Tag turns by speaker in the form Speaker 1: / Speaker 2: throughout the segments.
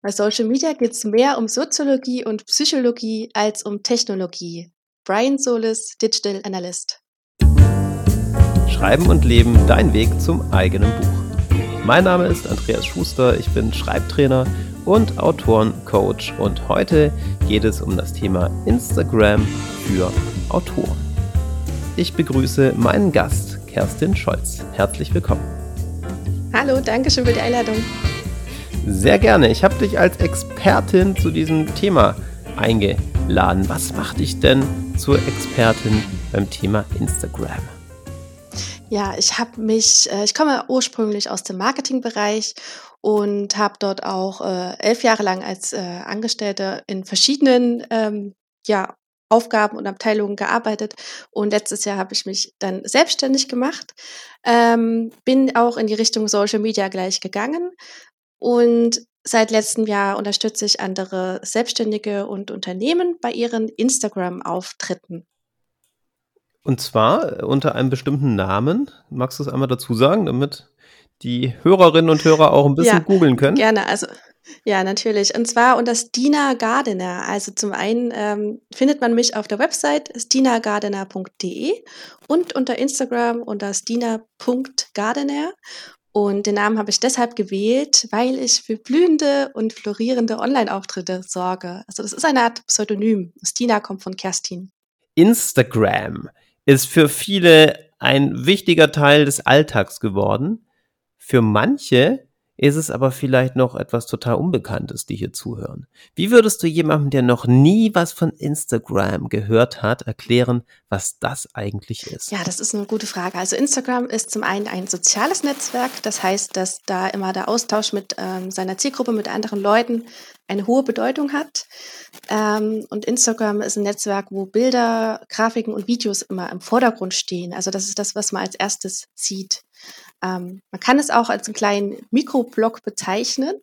Speaker 1: Bei Social Media geht es mehr um Soziologie und Psychologie als um Technologie. Brian Solis, Digital Analyst.
Speaker 2: Schreiben und Leben, dein Weg zum eigenen Buch. Mein Name ist Andreas Schuster, ich bin Schreibtrainer und Autorencoach und heute geht es um das Thema Instagram für Autoren. Ich begrüße meinen Gast, Kerstin Scholz. Herzlich willkommen.
Speaker 1: Hallo, danke schön für die Einladung.
Speaker 2: Sehr gerne. Ich habe dich als Expertin zu diesem Thema eingeladen. Was macht dich denn zur Expertin beim Thema Instagram?
Speaker 1: Ja, ich habe mich, äh, ich komme ursprünglich aus dem Marketingbereich und habe dort auch äh, elf Jahre lang als äh, Angestellte in verschiedenen ähm, ja, Aufgaben und Abteilungen gearbeitet. Und letztes Jahr habe ich mich dann selbstständig gemacht, ähm, bin auch in die Richtung Social Media gleich gegangen, und seit letztem Jahr unterstütze ich andere Selbstständige und Unternehmen bei ihren Instagram-Auftritten.
Speaker 2: Und zwar äh, unter einem bestimmten Namen. Magst du es einmal dazu sagen, damit die Hörerinnen und Hörer auch ein bisschen ja, googeln können?
Speaker 1: Gerne, also ja, natürlich. Und zwar unter Stina Gardener. Also zum einen ähm, findet man mich auf der Website stinagardener.de und unter Instagram unter stina.gardener. Und den Namen habe ich deshalb gewählt, weil ich für blühende und florierende Online-Auftritte sorge. Also das ist eine Art Pseudonym. Stina kommt von Kerstin.
Speaker 2: Instagram ist für viele ein wichtiger Teil des Alltags geworden. Für manche ist es aber vielleicht noch etwas total Unbekanntes, die hier zuhören. Wie würdest du jemandem, der noch nie was von Instagram gehört hat, erklären, was das eigentlich ist?
Speaker 1: Ja, das ist eine gute Frage. Also Instagram ist zum einen ein soziales Netzwerk. Das heißt, dass da immer der Austausch mit ähm, seiner Zielgruppe, mit anderen Leuten eine hohe Bedeutung hat. Ähm, und Instagram ist ein Netzwerk, wo Bilder, Grafiken und Videos immer im Vordergrund stehen. Also das ist das, was man als erstes sieht. Ähm, man kann es auch als einen kleinen Mikroblog bezeichnen.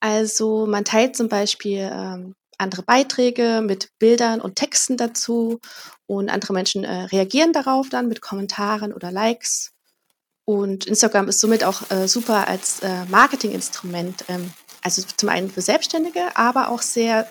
Speaker 1: Also man teilt zum Beispiel ähm, andere Beiträge mit Bildern und Texten dazu und andere Menschen äh, reagieren darauf dann mit Kommentaren oder Likes. Und Instagram ist somit auch äh, super als äh, Marketinginstrument. Ähm, also zum einen für Selbstständige, aber auch sehr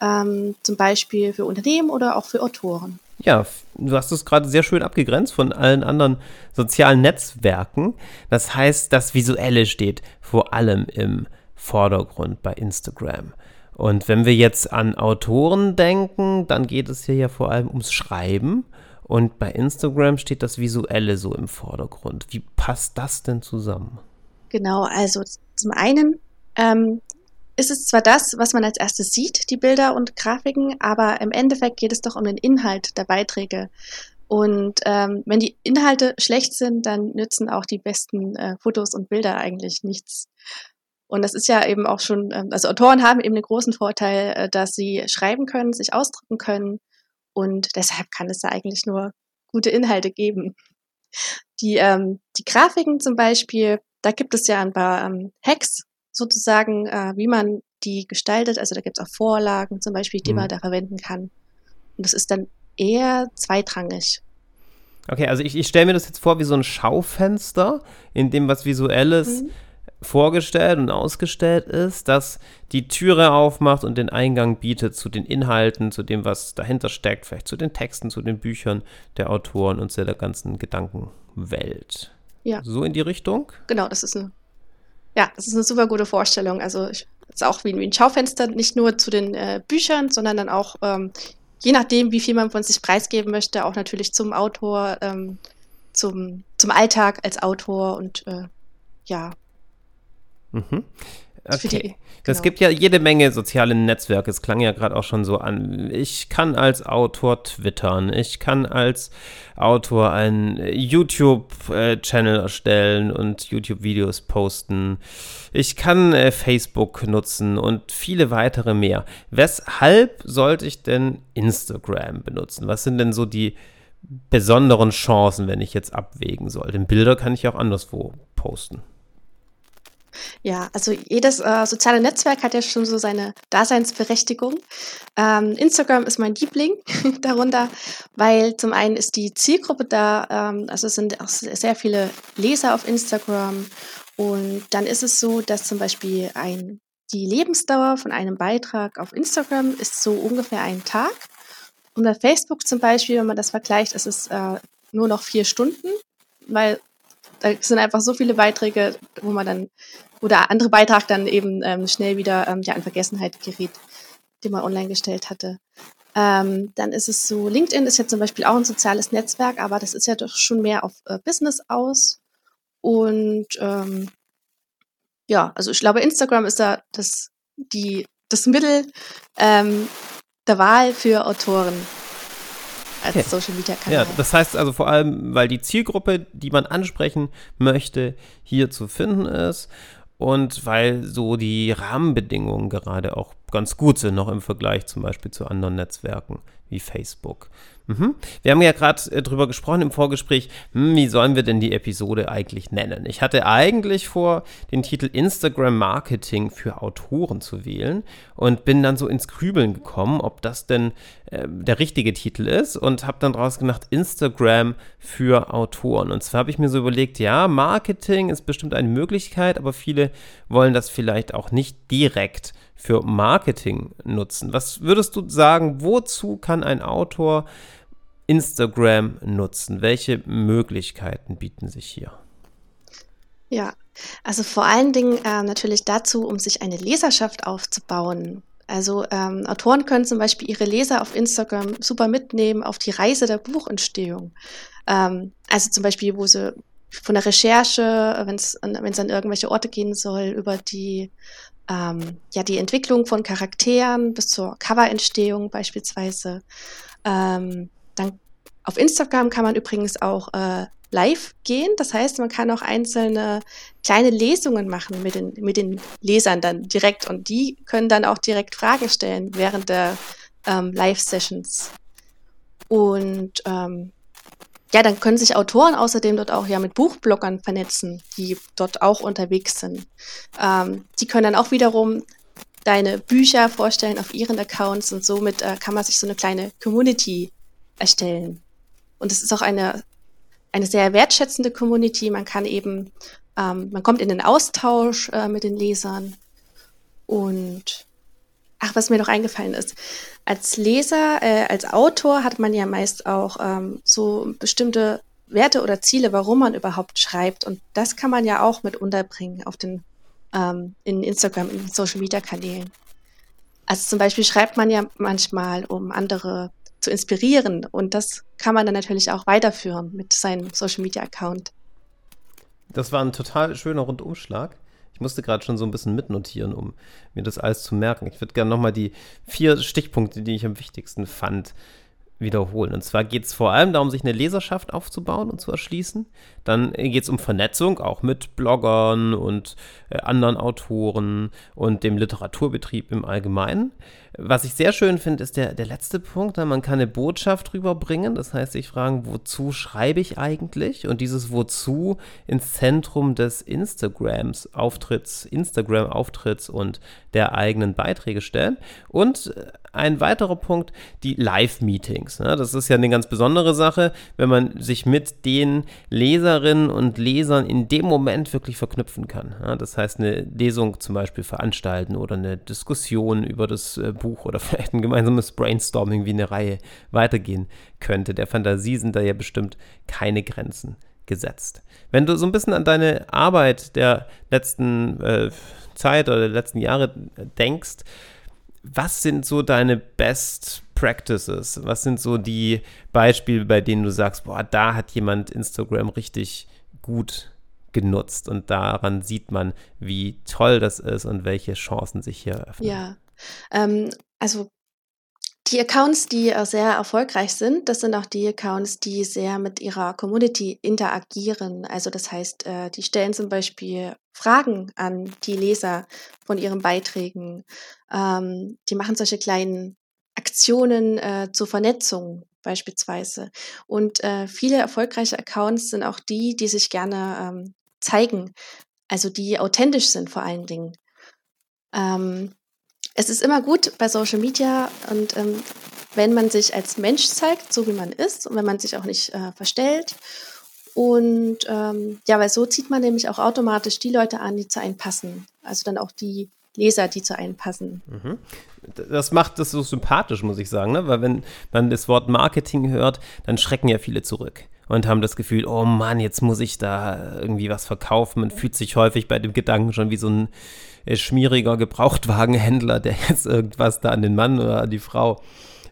Speaker 1: ähm, zum Beispiel für Unternehmen oder auch für Autoren.
Speaker 2: Ja, du hast es gerade sehr schön abgegrenzt von allen anderen sozialen Netzwerken. Das heißt, das Visuelle steht vor allem im Vordergrund bei Instagram. Und wenn wir jetzt an Autoren denken, dann geht es hier ja vor allem ums Schreiben. Und bei Instagram steht das Visuelle so im Vordergrund. Wie passt das denn zusammen?
Speaker 1: Genau, also zum einen ähm, ist es zwar das, was man als erstes sieht, die Bilder und Grafiken, aber im Endeffekt geht es doch um den Inhalt der Beiträge. Und ähm, wenn die Inhalte schlecht sind, dann nützen auch die besten äh, Fotos und Bilder eigentlich nichts. Und das ist ja eben auch schon, ähm, also Autoren haben eben den großen Vorteil, äh, dass sie schreiben können, sich ausdrücken können. Und deshalb kann es da eigentlich nur gute Inhalte geben. Die, ähm, die Grafiken zum Beispiel, da gibt es ja ein paar ähm, Hacks, sozusagen, äh, wie man die gestaltet. Also da gibt es auch Vorlagen zum Beispiel, die mhm. man da verwenden kann. Und das ist dann eher zweitrangig.
Speaker 2: Okay, also ich, ich stelle mir das jetzt vor wie so ein Schaufenster, in dem was Visuelles mhm. vorgestellt und ausgestellt ist, das die Türe aufmacht und den Eingang bietet zu den Inhalten, zu dem, was dahinter steckt, vielleicht zu den Texten, zu den Büchern der Autoren und zu der ganzen Gedankenwelt. Ja. So in die Richtung?
Speaker 1: Genau, das ist eine ja, das ist eine super gute Vorstellung. Also es ist auch wie, wie, ein Schaufenster, nicht nur zu den äh, Büchern, sondern dann auch, ähm, je nachdem, wie viel man von sich preisgeben möchte, auch natürlich zum Autor, ähm, zum, zum Alltag als Autor und äh, ja.
Speaker 2: Mhm. Okay. Es genau. gibt ja jede Menge soziale Netzwerke. Es klang ja gerade auch schon so an. Ich kann als Autor twittern. Ich kann als Autor einen YouTube-Channel erstellen und YouTube-Videos posten. Ich kann äh, Facebook nutzen und viele weitere mehr. Weshalb sollte ich denn Instagram benutzen? Was sind denn so die besonderen Chancen, wenn ich jetzt abwägen soll? Denn Bilder kann ich auch anderswo posten.
Speaker 1: Ja, also jedes äh, soziale Netzwerk hat ja schon so seine Daseinsberechtigung. Ähm, Instagram ist mein Liebling darunter, weil zum einen ist die Zielgruppe da, ähm, also es sind auch sehr viele Leser auf Instagram und dann ist es so, dass zum Beispiel ein die Lebensdauer von einem Beitrag auf Instagram ist so ungefähr ein Tag. Und bei Facebook zum Beispiel, wenn man das vergleicht, ist es äh, nur noch vier Stunden, weil da sind einfach so viele Beiträge, wo man dann, wo der andere Beitrag dann eben ähm, schnell wieder ähm, ja, in Vergessenheit gerät, den man online gestellt hatte. Ähm, dann ist es so, LinkedIn ist ja zum Beispiel auch ein soziales Netzwerk, aber das ist ja doch schon mehr auf äh, Business aus. Und ähm, ja, also ich glaube, Instagram ist da das, die, das Mittel ähm, der Wahl für Autoren als okay. Social Media Kanal.
Speaker 2: Ja, das heißt also vor allem, weil die Zielgruppe, die man ansprechen möchte, hier zu finden ist und weil so die Rahmenbedingungen gerade auch ganz gut sind, noch im Vergleich zum Beispiel zu anderen Netzwerken wie Facebook. Mhm. Wir haben ja gerade äh, drüber gesprochen im Vorgespräch, hm, wie sollen wir denn die Episode eigentlich nennen? Ich hatte eigentlich vor, den Titel Instagram Marketing für Autoren zu wählen und bin dann so ins Grübeln gekommen, ob das denn äh, der richtige Titel ist und habe dann daraus gemacht Instagram für Autoren. Und zwar habe ich mir so überlegt, ja, Marketing ist bestimmt eine Möglichkeit, aber viele wollen das vielleicht auch nicht direkt für Marketing nutzen. Was würdest du sagen, wozu kann ein Autor Instagram nutzen? Welche Möglichkeiten bieten sich hier?
Speaker 1: Ja, also vor allen Dingen äh, natürlich dazu, um sich eine Leserschaft aufzubauen. Also ähm, Autoren können zum Beispiel ihre Leser auf Instagram super mitnehmen auf die Reise der Buchentstehung. Ähm, also zum Beispiel, wo sie von der Recherche, wenn es an irgendwelche Orte gehen soll, über die ähm, ja die Entwicklung von Charakteren bis zur Coverentstehung beispielsweise. Ähm, dann auf Instagram kann man übrigens auch äh, live gehen. Das heißt, man kann auch einzelne kleine Lesungen machen mit den, mit den Lesern dann direkt und die können dann auch direkt Fragen stellen während der ähm, Live-Sessions. Und ähm, ja, dann können sich Autoren außerdem dort auch ja mit Buchbloggern vernetzen, die dort auch unterwegs sind. Ähm, die können dann auch wiederum deine Bücher vorstellen auf ihren Accounts und somit äh, kann man sich so eine kleine Community erstellen. Und es ist auch eine, eine sehr wertschätzende Community. Man kann eben, ähm, man kommt in den Austausch äh, mit den Lesern und Ach, was mir noch eingefallen ist. Als Leser, äh, als Autor hat man ja meist auch ähm, so bestimmte Werte oder Ziele, warum man überhaupt schreibt. Und das kann man ja auch mit unterbringen auf den, ähm, in Instagram, in Social Media Kanälen. Also zum Beispiel schreibt man ja manchmal, um andere zu inspirieren. Und das kann man dann natürlich auch weiterführen mit seinem Social Media Account.
Speaker 2: Das war ein total schöner Rundumschlag. Ich musste gerade schon so ein bisschen mitnotieren, um mir das alles zu merken. Ich würde gerne nochmal die vier Stichpunkte, die ich am wichtigsten fand, wiederholen. Und zwar geht es vor allem darum, sich eine Leserschaft aufzubauen und zu erschließen. Dann geht es um Vernetzung, auch mit Bloggern und äh, anderen Autoren und dem Literaturbetrieb im Allgemeinen. Was ich sehr schön finde, ist der, der letzte Punkt. Man kann eine Botschaft rüberbringen. Das heißt, sich fragen, wozu schreibe ich eigentlich? Und dieses Wozu ins Zentrum des Instagrams Auftritts, Instagram-Auftritts und der eigenen Beiträge stellen. Und äh, ein weiterer Punkt, die Live-Meetings. Ne? Das ist ja eine ganz besondere Sache, wenn man sich mit den Leserinnen und Lesern in dem Moment wirklich verknüpfen kann. Ja? Das heißt, eine Lesung zum Beispiel veranstalten oder eine Diskussion über das äh, Buch oder vielleicht ein gemeinsames Brainstorming wie eine Reihe weitergehen könnte. Der Fantasie sind da ja bestimmt keine Grenzen gesetzt. Wenn du so ein bisschen an deine Arbeit der letzten äh, Zeit oder der letzten Jahre denkst, was sind so deine Best Practices? Was sind so die Beispiele, bei denen du sagst, boah, da hat jemand Instagram richtig gut genutzt und daran sieht man, wie toll das ist und welche Chancen sich hier eröffnen.
Speaker 1: Ja, ähm, also die Accounts, die äh, sehr erfolgreich sind, das sind auch die Accounts, die sehr mit ihrer Community interagieren. Also das heißt, äh, die stellen zum Beispiel Fragen an die Leser von ihren Beiträgen. Ähm, die machen solche kleinen Aktionen äh, zur Vernetzung beispielsweise. Und viele erfolgreiche Accounts sind auch die, die sich gerne ähm, zeigen, also die authentisch sind vor allen Dingen. Es ist immer gut bei Social Media und ähm, wenn man sich als Mensch zeigt, so wie man ist und wenn man sich auch nicht äh, verstellt. Und ähm, ja, weil so zieht man nämlich auch automatisch die Leute an, die zu einem passen. Also dann auch die Leser, die zu einem passen.
Speaker 2: Mhm. Das macht das so sympathisch, muss ich sagen, ne? weil wenn man das Wort Marketing hört, dann schrecken ja viele zurück und haben das Gefühl, oh Mann, jetzt muss ich da irgendwie was verkaufen. Man fühlt sich häufig bei dem Gedanken schon wie so ein schmieriger Gebrauchtwagenhändler, der jetzt irgendwas da an den Mann oder an die Frau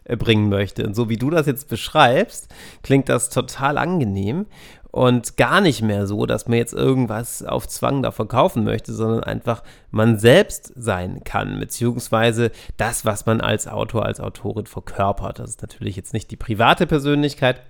Speaker 2: äh, bringen möchte. Und so wie du das jetzt beschreibst, klingt das total angenehm und gar nicht mehr so, dass man jetzt irgendwas auf Zwang da verkaufen möchte, sondern einfach man selbst sein kann, beziehungsweise das, was man als Autor, als Autorin verkörpert. Das ist natürlich jetzt nicht die private Persönlichkeit,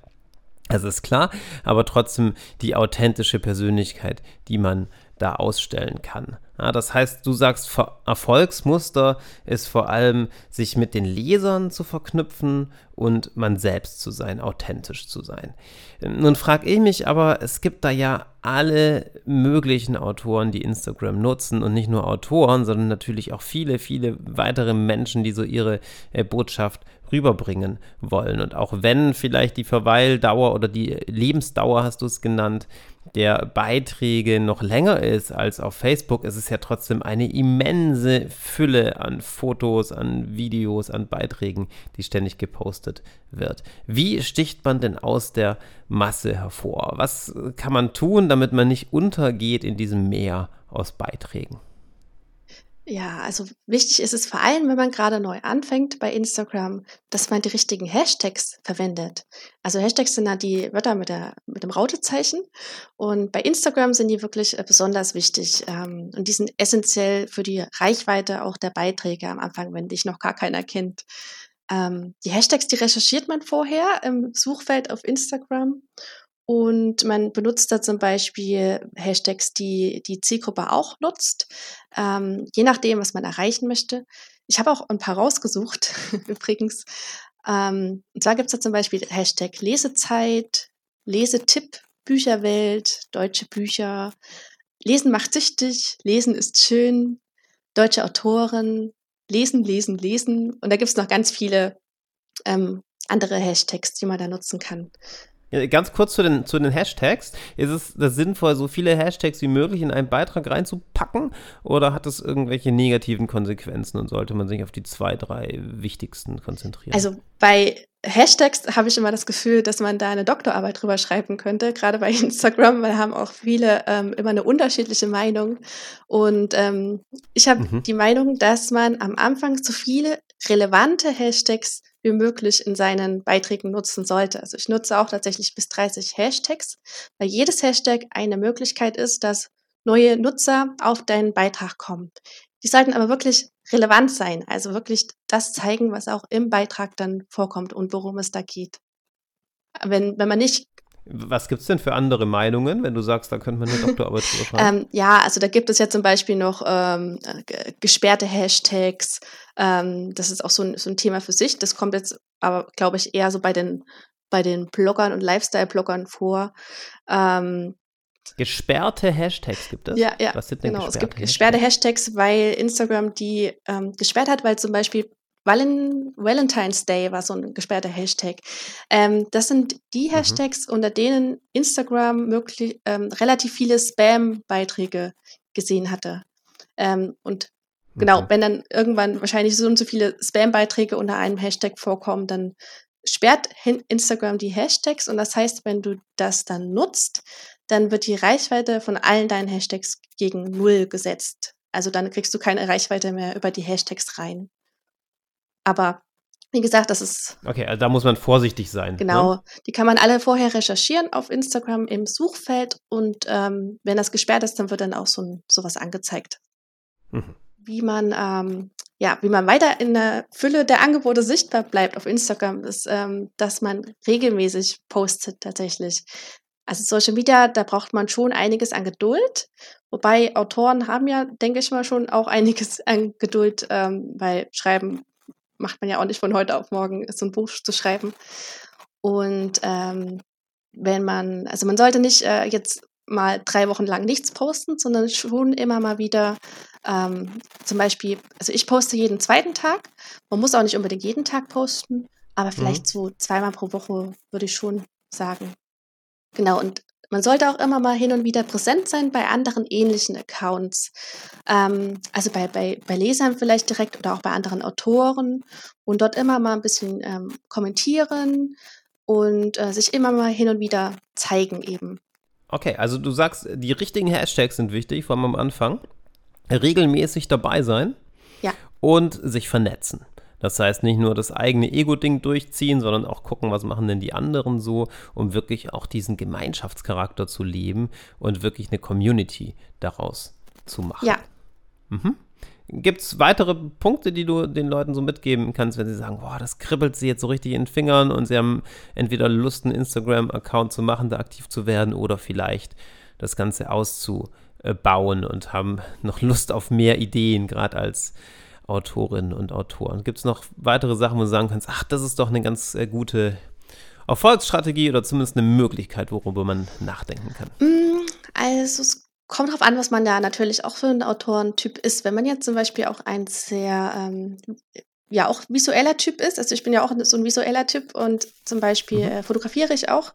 Speaker 2: das ist klar, aber trotzdem die authentische Persönlichkeit, die man da ausstellen kann. Ja, das heißt, du sagst, Erfolgsmuster ist vor allem, sich mit den Lesern zu verknüpfen und man selbst zu sein, authentisch zu sein. Nun frage ich mich aber, es gibt da ja alle möglichen Autoren, die Instagram nutzen und nicht nur Autoren, sondern natürlich auch viele, viele weitere Menschen, die so ihre äh, Botschaft rüberbringen wollen. Und auch wenn vielleicht die Verweildauer oder die Lebensdauer, hast du es genannt, der Beiträge noch länger ist als auf Facebook, ist es ja trotzdem eine immense Fülle an Fotos, an Videos, an Beiträgen, die ständig gepostet wird. Wie sticht man denn aus der Masse hervor? Was kann man tun, damit man nicht untergeht in diesem Meer aus Beiträgen?
Speaker 1: Ja, also wichtig ist es vor allem, wenn man gerade neu anfängt bei Instagram, dass man die richtigen Hashtags verwendet. Also Hashtags sind ja die Wörter mit, der, mit dem Rautezeichen und bei Instagram sind die wirklich äh, besonders wichtig ähm, und die sind essentiell für die Reichweite auch der Beiträge am Anfang, wenn dich noch gar keiner kennt. Ähm, die Hashtags, die recherchiert man vorher im Suchfeld auf Instagram und man benutzt da zum Beispiel Hashtags, die die Zielgruppe auch nutzt, ähm, je nachdem, was man erreichen möchte. Ich habe auch ein paar rausgesucht, übrigens. Ähm, und zwar gibt es da zum Beispiel Hashtag Lesezeit, Lesetipp, Bücherwelt, deutsche Bücher, Lesen macht süchtig, Lesen ist schön, deutsche Autoren, Lesen, Lesen, Lesen. Und da gibt es noch ganz viele ähm, andere Hashtags, die man da nutzen kann.
Speaker 2: Ganz kurz zu den, zu den Hashtags. Ist es das sinnvoll, so viele Hashtags wie möglich in einen Beitrag reinzupacken? Oder hat es irgendwelche negativen Konsequenzen und sollte man sich auf die zwei, drei wichtigsten konzentrieren?
Speaker 1: Also bei Hashtags habe ich immer das Gefühl, dass man da eine Doktorarbeit drüber schreiben könnte, gerade bei Instagram, weil haben auch viele ähm, immer eine unterschiedliche Meinung. Und ähm, ich habe mhm. die Meinung, dass man am Anfang zu viele relevante Hashtags wie möglich in seinen Beiträgen nutzen sollte. Also ich nutze auch tatsächlich bis 30 Hashtags, weil jedes Hashtag eine Möglichkeit ist, dass neue Nutzer auf deinen Beitrag kommen. Die sollten aber wirklich relevant sein, also wirklich das zeigen, was auch im Beitrag dann vorkommt und worum es da geht. Wenn, wenn man nicht
Speaker 2: was gibt es denn für andere Meinungen, wenn du sagst, da könnte man eine Doktorarbeit drüber
Speaker 1: schreiben? ähm, ja, also da gibt es ja zum Beispiel noch ähm, gesperrte Hashtags. Ähm, das ist auch so ein, so ein Thema für sich. Das kommt jetzt aber, glaube ich, eher so bei den, bei den Bloggern und Lifestyle-Bloggern vor. Ähm,
Speaker 2: Gesperrte Hashtags gibt es?
Speaker 1: Ja, ja. Was sind denn genau, es gibt gesperrte Hashtags, weil Instagram die ähm, gesperrt hat, weil zum Beispiel Valen Valentine's Day war so ein gesperrter Hashtag. Ähm, das sind die mhm. Hashtags, mhm. unter denen Instagram möglich, ähm, relativ viele Spam-Beiträge gesehen hatte. Ähm, und genau, okay. wenn dann irgendwann wahrscheinlich so und so viele Spam-Beiträge unter einem Hashtag vorkommen, dann sperrt Instagram die Hashtags und das heißt, wenn du das dann nutzt, dann wird die Reichweite von allen deinen Hashtags gegen Null gesetzt. Also dann kriegst du keine Reichweite mehr über die Hashtags rein. Aber wie gesagt, das ist.
Speaker 2: Okay, also da muss man vorsichtig sein.
Speaker 1: Genau. Ne? Die kann man alle vorher recherchieren auf Instagram im Suchfeld und ähm, wenn das gesperrt ist, dann wird dann auch so ein, sowas angezeigt. Mhm. Wie man, ähm, ja, wie man weiter in der Fülle der Angebote sichtbar bleibt auf Instagram, ist, ähm, dass man regelmäßig postet tatsächlich. Also Social Media, da braucht man schon einiges an Geduld. Wobei Autoren haben ja, denke ich mal, schon auch einiges an Geduld, ähm, weil Schreiben macht man ja auch nicht von heute auf morgen, so ein Buch zu schreiben. Und ähm, wenn man, also man sollte nicht äh, jetzt mal drei Wochen lang nichts posten, sondern schon immer mal wieder ähm, zum Beispiel, also ich poste jeden zweiten Tag. Man muss auch nicht unbedingt jeden Tag posten, aber vielleicht mhm. so zweimal pro Woche würde ich schon sagen. Genau, und man sollte auch immer mal hin und wieder präsent sein bei anderen ähnlichen Accounts. Ähm, also bei, bei, bei Lesern vielleicht direkt oder auch bei anderen Autoren und dort immer mal ein bisschen ähm, kommentieren und äh, sich immer mal hin und wieder zeigen eben.
Speaker 2: Okay, also du sagst, die richtigen Hashtags sind wichtig, vor allem am Anfang. Regelmäßig dabei sein.
Speaker 1: Ja.
Speaker 2: Und sich vernetzen. Das heißt, nicht nur das eigene Ego-Ding durchziehen, sondern auch gucken, was machen denn die anderen so, um wirklich auch diesen Gemeinschaftscharakter zu leben und wirklich eine Community daraus zu machen.
Speaker 1: Ja.
Speaker 2: Mhm. Gibt es weitere Punkte, die du den Leuten so mitgeben kannst, wenn sie sagen, boah, das kribbelt sie jetzt so richtig in den Fingern und sie haben entweder Lust, einen Instagram-Account zu machen, da aktiv zu werden oder vielleicht das Ganze auszubauen und haben noch Lust auf mehr Ideen, gerade als Autorinnen und Autoren. Gibt es noch weitere Sachen, wo du sagen kannst, ach, das ist doch eine ganz äh, gute Erfolgsstrategie oder zumindest eine Möglichkeit, worüber man nachdenken kann?
Speaker 1: Mm, also es kommt darauf an, was man da natürlich auch für ein Autorentyp ist. Wenn man jetzt zum Beispiel auch ein sehr ähm, ja auch visueller Typ ist, also ich bin ja auch so ein visueller Typ und zum Beispiel mhm. äh, fotografiere ich auch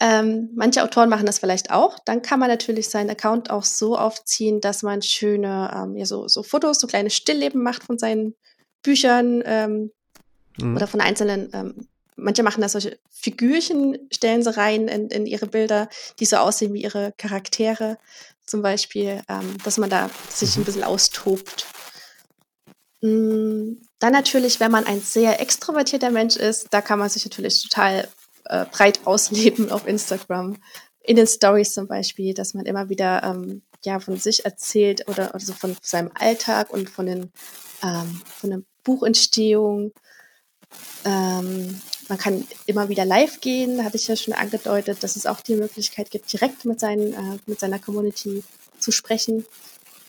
Speaker 1: ähm, manche Autoren machen das vielleicht auch. Dann kann man natürlich seinen Account auch so aufziehen, dass man schöne, ähm, ja, so, so Fotos, so kleine Stillleben macht von seinen Büchern ähm, mhm. oder von einzelnen. Ähm, manche machen da solche Figürchen, stellen sie rein in, in ihre Bilder, die so aussehen wie ihre Charaktere zum Beispiel, ähm, dass man da sich ein mhm. bisschen austobt. Mm, dann natürlich, wenn man ein sehr extrovertierter Mensch ist, da kann man sich natürlich total äh, breit ausleben auf Instagram. In den Stories zum Beispiel, dass man immer wieder ähm, ja, von sich erzählt oder also von seinem Alltag und von, den, ähm, von der Buchentstehung. Ähm, man kann immer wieder live gehen, hatte ich ja schon angedeutet, dass es auch die Möglichkeit gibt, direkt mit, seinen, äh, mit seiner Community zu sprechen.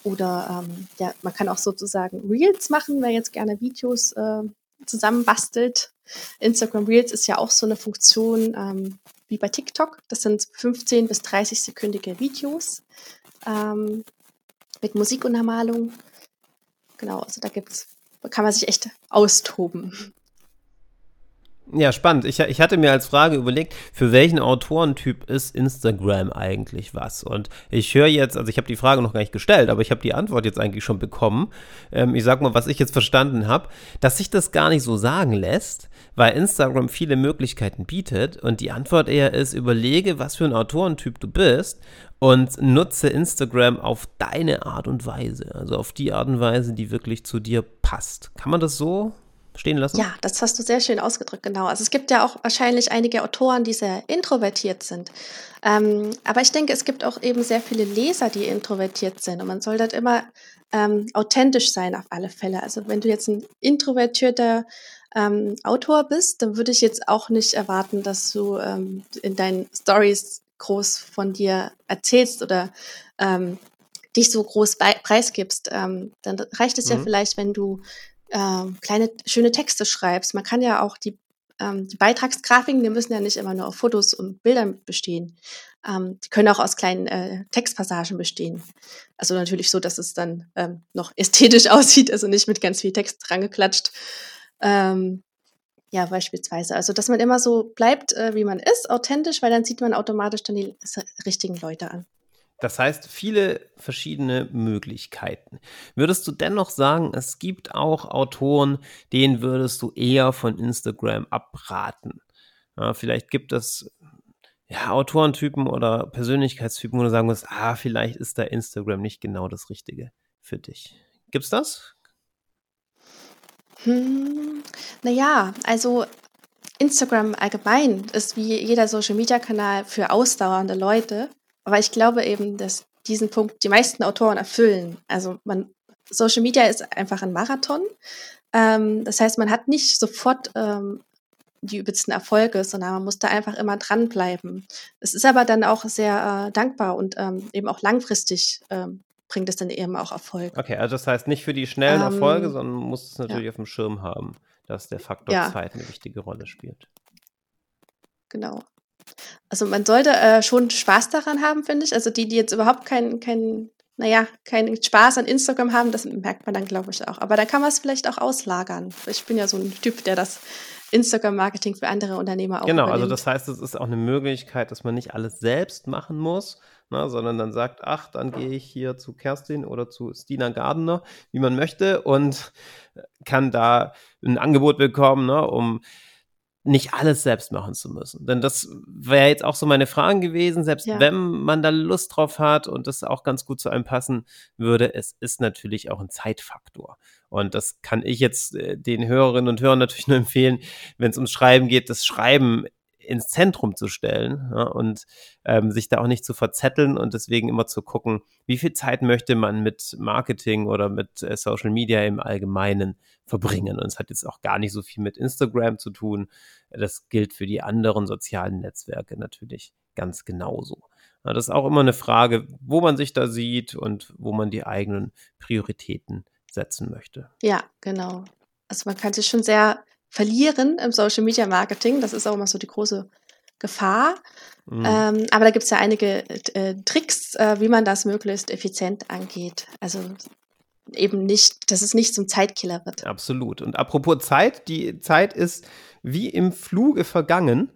Speaker 1: Oder ähm, ja, man kann auch sozusagen Reels machen, wer jetzt gerne Videos äh, zusammenbastelt. Instagram Reels ist ja auch so eine Funktion ähm, wie bei TikTok. Das sind 15 bis 30 sekündige Videos ähm, mit Musikuntermalung. Genau, also da gibt's, da kann man sich echt austoben.
Speaker 2: Ja, spannend. Ich, ich hatte mir als Frage überlegt, für welchen Autorentyp ist Instagram eigentlich was? Und ich höre jetzt, also ich habe die Frage noch gar nicht gestellt, aber ich habe die Antwort jetzt eigentlich schon bekommen. Ähm, ich sag mal, was ich jetzt verstanden habe, dass sich das gar nicht so sagen lässt, weil Instagram viele Möglichkeiten bietet und die Antwort eher ist, überlege, was für ein Autorentyp du bist und nutze Instagram auf deine Art und Weise, also auf die Art und Weise, die wirklich zu dir passt. Kann man das so stehen lassen?
Speaker 1: Ja, das hast du sehr schön ausgedrückt, genau. Also es gibt ja auch wahrscheinlich einige Autoren, die sehr introvertiert sind. Ähm, aber ich denke, es gibt auch eben sehr viele Leser, die introvertiert sind. Und man soll dort immer ähm, authentisch sein auf alle Fälle. Also wenn du jetzt ein introvertierter ähm, Autor bist, dann würde ich jetzt auch nicht erwarten, dass du ähm, in deinen Stories groß von dir erzählst oder ähm, dich so groß preisgibst. Ähm, dann reicht es mhm. ja vielleicht, wenn du ähm, kleine, schöne Texte schreibst. Man kann ja auch die, ähm, die Beitragsgrafiken, die müssen ja nicht immer nur auf Fotos und Bildern bestehen. Ähm, die können auch aus kleinen äh, Textpassagen bestehen. Also natürlich so, dass es dann ähm, noch ästhetisch aussieht, also nicht mit ganz viel Text drangeklatscht. Ähm, ja, beispielsweise. Also, dass man immer so bleibt, äh, wie man ist, authentisch, weil dann sieht man automatisch dann die richtigen Leute an.
Speaker 2: Das heißt, viele verschiedene Möglichkeiten. Würdest du dennoch sagen, es gibt auch Autoren, denen würdest du eher von Instagram abraten? Ja, vielleicht gibt es ja, Autorentypen oder Persönlichkeitstypen, wo du sagen musst, ah, vielleicht ist da Instagram nicht genau das Richtige für dich. Gibt's das?
Speaker 1: Hm, naja, also Instagram allgemein ist wie jeder Social-Media-Kanal für ausdauernde Leute. Aber ich glaube eben, dass diesen Punkt die meisten Autoren erfüllen. Also man, Social Media ist einfach ein Marathon. Ähm, das heißt, man hat nicht sofort ähm, die übelsten Erfolge, sondern man muss da einfach immer dranbleiben. Es ist aber dann auch sehr äh, dankbar und ähm, eben auch langfristig ähm, bringt es dann eben auch Erfolg.
Speaker 2: Okay, also das heißt nicht für die schnellen ähm, Erfolge, sondern man muss es natürlich ja. auf dem Schirm haben, dass der Faktor ja. Zeit eine wichtige Rolle spielt.
Speaker 1: Genau. Also man sollte äh, schon Spaß daran haben, finde ich. Also die, die jetzt überhaupt keinen, kein, naja, keinen Spaß an Instagram haben, das merkt man dann, glaube ich, auch. Aber dann kann man es vielleicht auch auslagern. Ich bin ja so ein Typ, der das Instagram-Marketing für andere Unternehmer
Speaker 2: auch Genau, also übernimmt. also das heißt, es ist auch eine Möglichkeit, dass man nicht alles selbst machen muss, ne, sondern dann sagt, ach, dann gehe ich hier zu Kerstin oder zu Stina Gardner, wie man möchte, und kann da ein Angebot bekommen, ne, um nicht alles selbst machen zu müssen. Denn das wäre jetzt auch so meine Frage gewesen, selbst ja. wenn man da Lust drauf hat und das auch ganz gut zu einem passen würde, es ist natürlich auch ein Zeitfaktor. Und das kann ich jetzt äh, den Hörerinnen und Hörern natürlich nur empfehlen, wenn es ums Schreiben geht, das Schreiben ins Zentrum zu stellen ja, und ähm, sich da auch nicht zu verzetteln und deswegen immer zu gucken, wie viel Zeit möchte man mit Marketing oder mit äh, Social Media im Allgemeinen verbringen. Und es hat jetzt auch gar nicht so viel mit Instagram zu tun. Das gilt für die anderen sozialen Netzwerke natürlich ganz genauso. Ja, das ist auch immer eine Frage, wo man sich da sieht und wo man die eigenen Prioritäten setzen möchte.
Speaker 1: Ja, genau. Also man kann sich schon sehr verlieren im Social Media Marketing. Das ist auch immer so die große Gefahr. Mhm. Ähm, aber da gibt es ja einige äh, Tricks, äh, wie man das möglichst effizient angeht. Also eben nicht, dass es nicht zum Zeitkiller wird.
Speaker 2: Absolut. Und apropos Zeit, die Zeit ist wie im Fluge vergangen.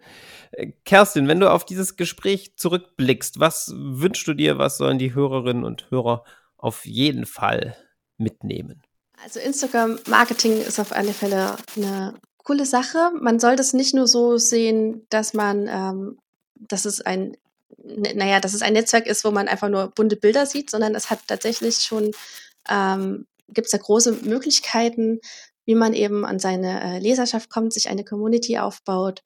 Speaker 2: Äh, Kerstin, wenn du auf dieses Gespräch zurückblickst, was wünschst du dir, was sollen die Hörerinnen und Hörer auf jeden Fall mitnehmen?
Speaker 1: Also Instagram-Marketing ist auf alle Fälle eine coole Sache. Man soll das nicht nur so sehen, dass man, ähm, dass es ein, naja, dass es ein Netzwerk ist, wo man einfach nur bunte Bilder sieht, sondern es hat tatsächlich schon, ähm, gibt es da große Möglichkeiten, wie man eben an seine äh, Leserschaft kommt, sich eine Community aufbaut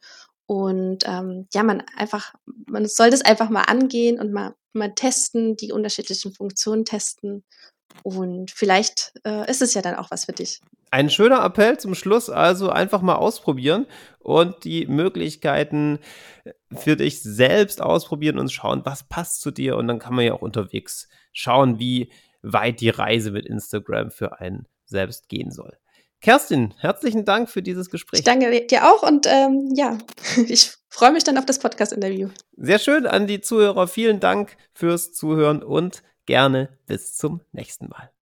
Speaker 1: und ähm, ja, man einfach, man soll das einfach mal angehen und mal, mal testen, die unterschiedlichen Funktionen testen und vielleicht äh, ist es ja dann auch was für dich.
Speaker 2: Ein schöner Appell zum Schluss, also einfach mal ausprobieren und die Möglichkeiten für dich selbst ausprobieren und schauen, was passt zu dir. Und dann kann man ja auch unterwegs schauen, wie weit die Reise mit Instagram für einen selbst gehen soll. Kerstin, herzlichen Dank für dieses Gespräch.
Speaker 1: Ich danke dir auch und ähm, ja, ich freue mich dann auf das Podcast-Interview.
Speaker 2: Sehr schön an die Zuhörer. Vielen Dank fürs Zuhören und gerne bis zum nächsten Mal.